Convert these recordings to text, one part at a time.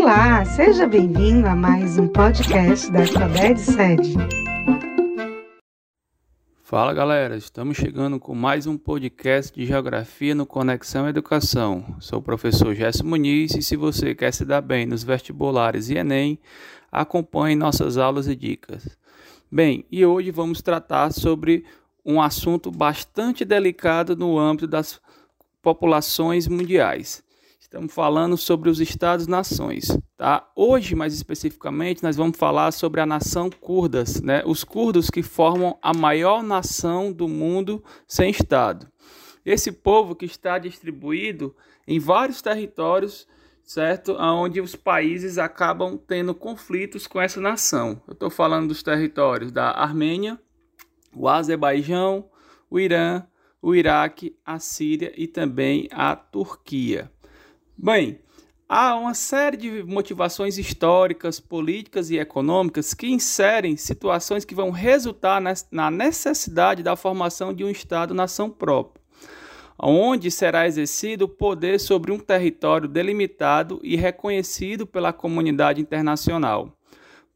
Olá, seja bem-vindo a mais um podcast da Alfabete Sede. Fala galera, estamos chegando com mais um podcast de Geografia no Conexão Educação. Sou o professor Gerson Muniz e se você quer se dar bem nos vestibulares e Enem, acompanhe nossas aulas e dicas. Bem, e hoje vamos tratar sobre um assunto bastante delicado no âmbito das populações mundiais. Estamos falando sobre os Estados-nações, tá? Hoje, mais especificamente, nós vamos falar sobre a nação curdas, né? Os curdos que formam a maior nação do mundo sem Estado. Esse povo que está distribuído em vários territórios certo? Onde os países acabam tendo conflitos com essa nação. Eu estou falando dos territórios da Armênia, o Azerbaijão, o Irã, o Iraque, a Síria e também a Turquia. Bem, há uma série de motivações históricas, políticas e econômicas que inserem situações que vão resultar na necessidade da formação de um Estado-nação próprio onde será exercido o poder sobre um território delimitado e reconhecido pela comunidade internacional.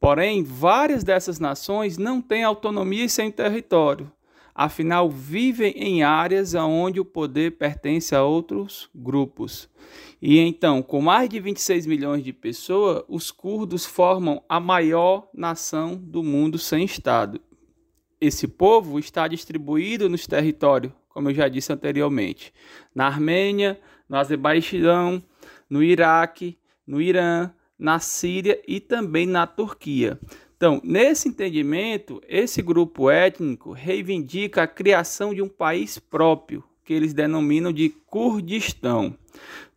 Porém, várias dessas nações não têm autonomia em seu território, afinal, vivem em áreas onde o poder pertence a outros grupos. E então, com mais de 26 milhões de pessoas, os curdos formam a maior nação do mundo sem Estado. Esse povo está distribuído nos territórios como eu já disse anteriormente, na Armênia, no Azerbaijão, no Iraque, no Irã, na Síria e também na Turquia. Então, nesse entendimento, esse grupo étnico reivindica a criação de um país próprio, que eles denominam de Kurdistão.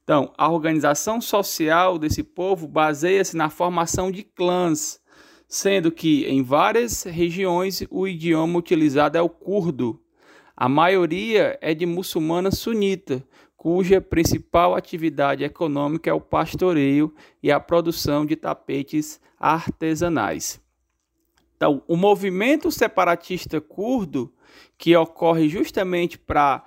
Então, a organização social desse povo baseia-se na formação de clãs, sendo que em várias regiões o idioma utilizado é o curdo, a maioria é de muçulmana sunita, cuja principal atividade econômica é o pastoreio e a produção de tapetes artesanais. Então, o movimento separatista curdo, que ocorre justamente para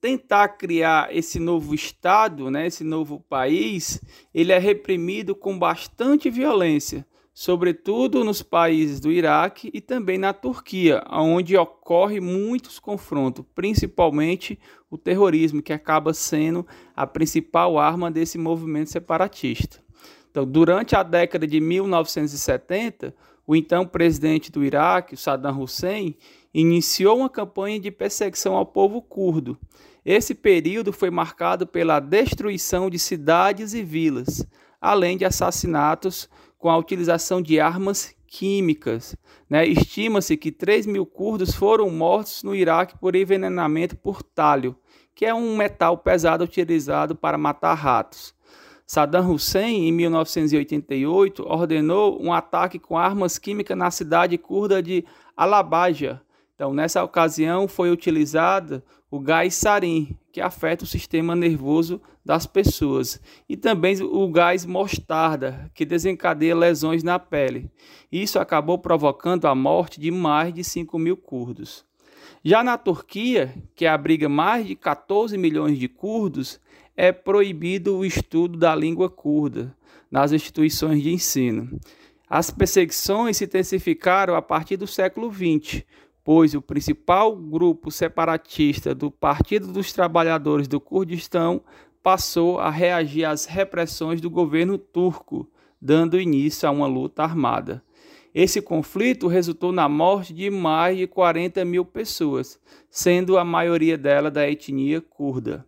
tentar criar esse novo estado, né, esse novo país, ele é reprimido com bastante violência, sobretudo nos países do Iraque e também na Turquia, onde ocorre muitos confrontos, principalmente o terrorismo, que acaba sendo a principal arma desse movimento separatista. Então, durante a década de 1970, o então presidente do Iraque, Saddam Hussein, iniciou uma campanha de perseguição ao povo curdo. Esse período foi marcado pela destruição de cidades e vilas, além de assassinatos com a utilização de armas químicas. Né? Estima-se que 3 mil curdos foram mortos no Iraque por envenenamento por talho, que é um metal pesado utilizado para matar ratos. Saddam Hussein, em 1988, ordenou um ataque com armas químicas na cidade curda de Alabaja. Então, nessa ocasião, foi utilizado o gás sarin, que afeta o sistema nervoso das pessoas, e também o gás mostarda, que desencadeia lesões na pele. Isso acabou provocando a morte de mais de 5 mil curdos. Já na Turquia, que abriga mais de 14 milhões de curdos, é proibido o estudo da língua curda nas instituições de ensino. As perseguições se intensificaram a partir do século XX, pois o principal grupo separatista do Partido dos Trabalhadores do Kurdistão passou a reagir às repressões do governo turco, dando início a uma luta armada. Esse conflito resultou na morte de mais de 40 mil pessoas, sendo a maioria dela da etnia curda.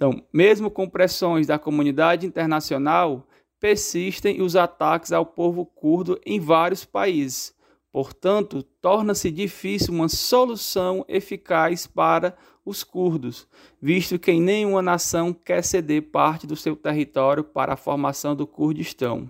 Então, mesmo com pressões da comunidade internacional, persistem os ataques ao povo curdo em vários países, Portanto, torna-se difícil uma solução eficaz para os curdos, visto que nenhuma nação quer ceder parte do seu território para a formação do Kurdistão.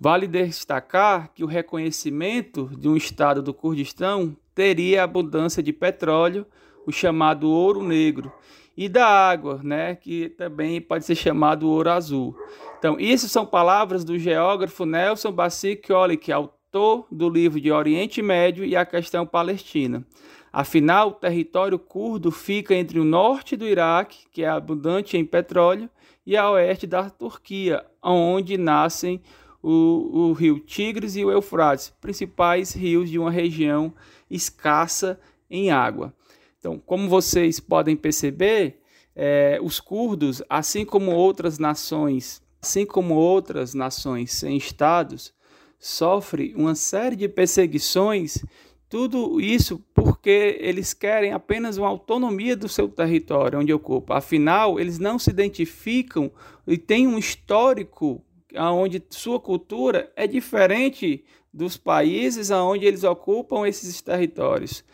Vale destacar que o reconhecimento de um Estado do Kurdistão teria abundância de petróleo, o chamado ouro negro, e da água, né, que também pode ser chamado ouro azul. Então, isso são palavras do geógrafo Nelson Bassic Oli, que é autor do livro de Oriente Médio e a questão palestina. Afinal, o território curdo fica entre o norte do Iraque, que é abundante em petróleo, e a oeste da Turquia, onde nascem o, o rio Tigres e o Eufrates, principais rios de uma região escassa em água. Então, como vocês podem perceber, é, os curdos, assim como outras nações, assim como outras nações sem estados, sofrem uma série de perseguições tudo isso porque eles querem apenas uma autonomia do seu território onde ocupa. Afinal, eles não se identificam e têm um histórico onde sua cultura é diferente dos países onde eles ocupam esses territórios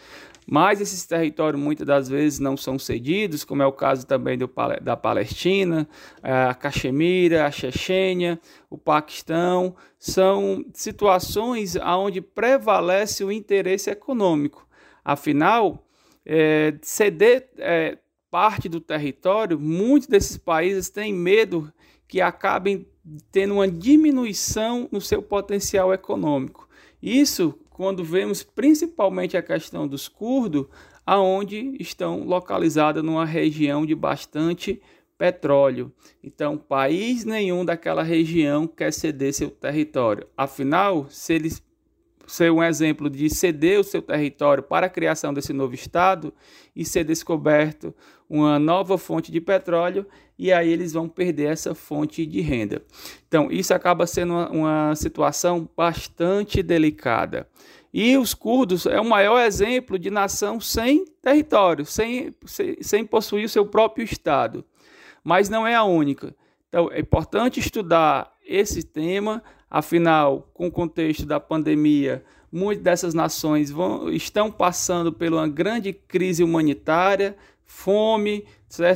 mas esses territórios muitas das vezes não são cedidos, como é o caso também do, da Palestina, a Caxemira, a Chechênia, o Paquistão, são situações onde prevalece o interesse econômico. Afinal, é, ceder é, parte do território, muitos desses países têm medo que acabem tendo uma diminuição no seu potencial econômico. Isso quando vemos principalmente a questão dos curdos, aonde estão localizados numa região de bastante petróleo. Então, país nenhum daquela região quer ceder seu território. Afinal, se eles ser um exemplo de ceder o seu território para a criação desse novo estado e ser descoberto uma nova fonte de petróleo e aí eles vão perder essa fonte de renda. Então, isso acaba sendo uma, uma situação bastante delicada. E os curdos é o maior exemplo de nação sem território, sem, sem, sem possuir o seu próprio Estado. Mas não é a única. Então, é importante estudar esse tema, afinal, com o contexto da pandemia, muitas dessas nações vão, estão passando por uma grande crise humanitária, fome,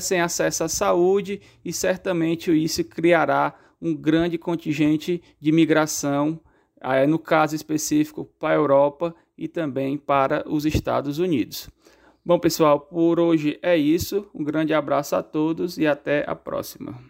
sem acesso à saúde, e certamente isso criará um grande contingente de migração no caso específico para a Europa e também para os Estados Unidos. Bom, pessoal, por hoje é isso. Um grande abraço a todos e até a próxima.